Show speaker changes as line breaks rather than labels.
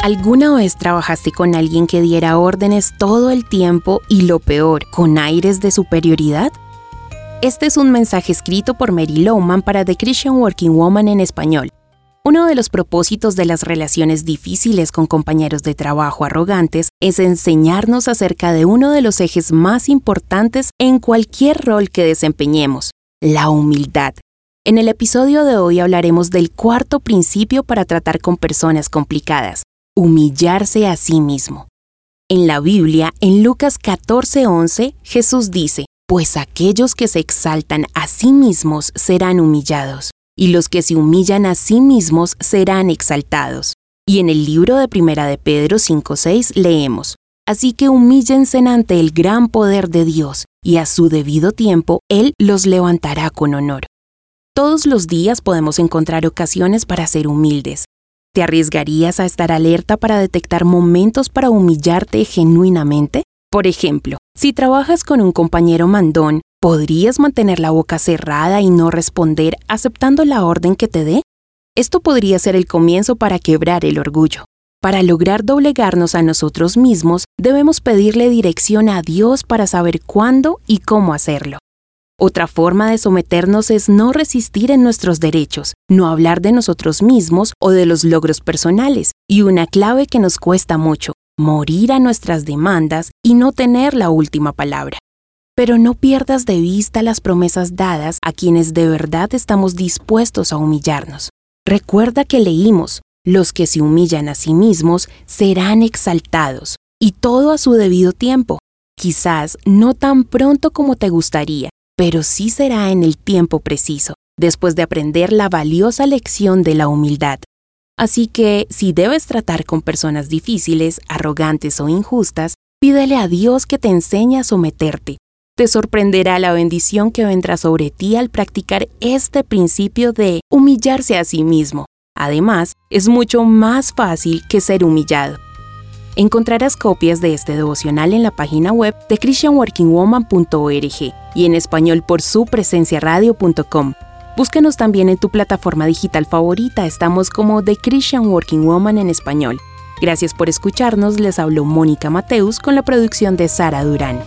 ¿Alguna vez trabajaste con alguien que diera órdenes todo el tiempo y lo peor, con aires de superioridad? Este es un mensaje escrito por Mary Lowman para The Christian Working Woman en español. Uno de los propósitos de las relaciones difíciles con compañeros de trabajo arrogantes es enseñarnos acerca de uno de los ejes más importantes en cualquier rol que desempeñemos, la humildad. En el episodio de hoy hablaremos del cuarto principio para tratar con personas complicadas, humillarse a sí mismo. En la Biblia, en Lucas 14:11, Jesús dice, Pues aquellos que se exaltan a sí mismos serán humillados, y los que se humillan a sí mismos serán exaltados. Y en el libro de Primera de Pedro 5:6 leemos, Así que humíllense ante el gran poder de Dios, y a su debido tiempo Él los levantará con honor. Todos los días podemos encontrar ocasiones para ser humildes, ¿Te arriesgarías a estar alerta para detectar momentos para humillarte genuinamente? Por ejemplo, si trabajas con un compañero mandón, ¿podrías mantener la boca cerrada y no responder aceptando la orden que te dé? Esto podría ser el comienzo para quebrar el orgullo. Para lograr doblegarnos a nosotros mismos, debemos pedirle dirección a Dios para saber cuándo y cómo hacerlo. Otra forma de someternos es no resistir en nuestros derechos, no hablar de nosotros mismos o de los logros personales, y una clave que nos cuesta mucho, morir a nuestras demandas y no tener la última palabra. Pero no pierdas de vista las promesas dadas a quienes de verdad estamos dispuestos a humillarnos. Recuerda que leímos, los que se humillan a sí mismos serán exaltados, y todo a su debido tiempo, quizás no tan pronto como te gustaría, pero sí será en el tiempo preciso, después de aprender la valiosa lección de la humildad. Así que, si debes tratar con personas difíciles, arrogantes o injustas, pídele a Dios que te enseñe a someterte. Te sorprenderá la bendición que vendrá sobre ti al practicar este principio de humillarse a sí mismo. Además, es mucho más fácil que ser humillado. Encontrarás copias de este devocional en la página web de christianworkingwoman.org y en español por su presencia radio.com. Búscanos también en tu plataforma digital favorita, estamos como The Christian Working Woman en español. Gracias por escucharnos, les habló Mónica Mateus con la producción de Sara Durán.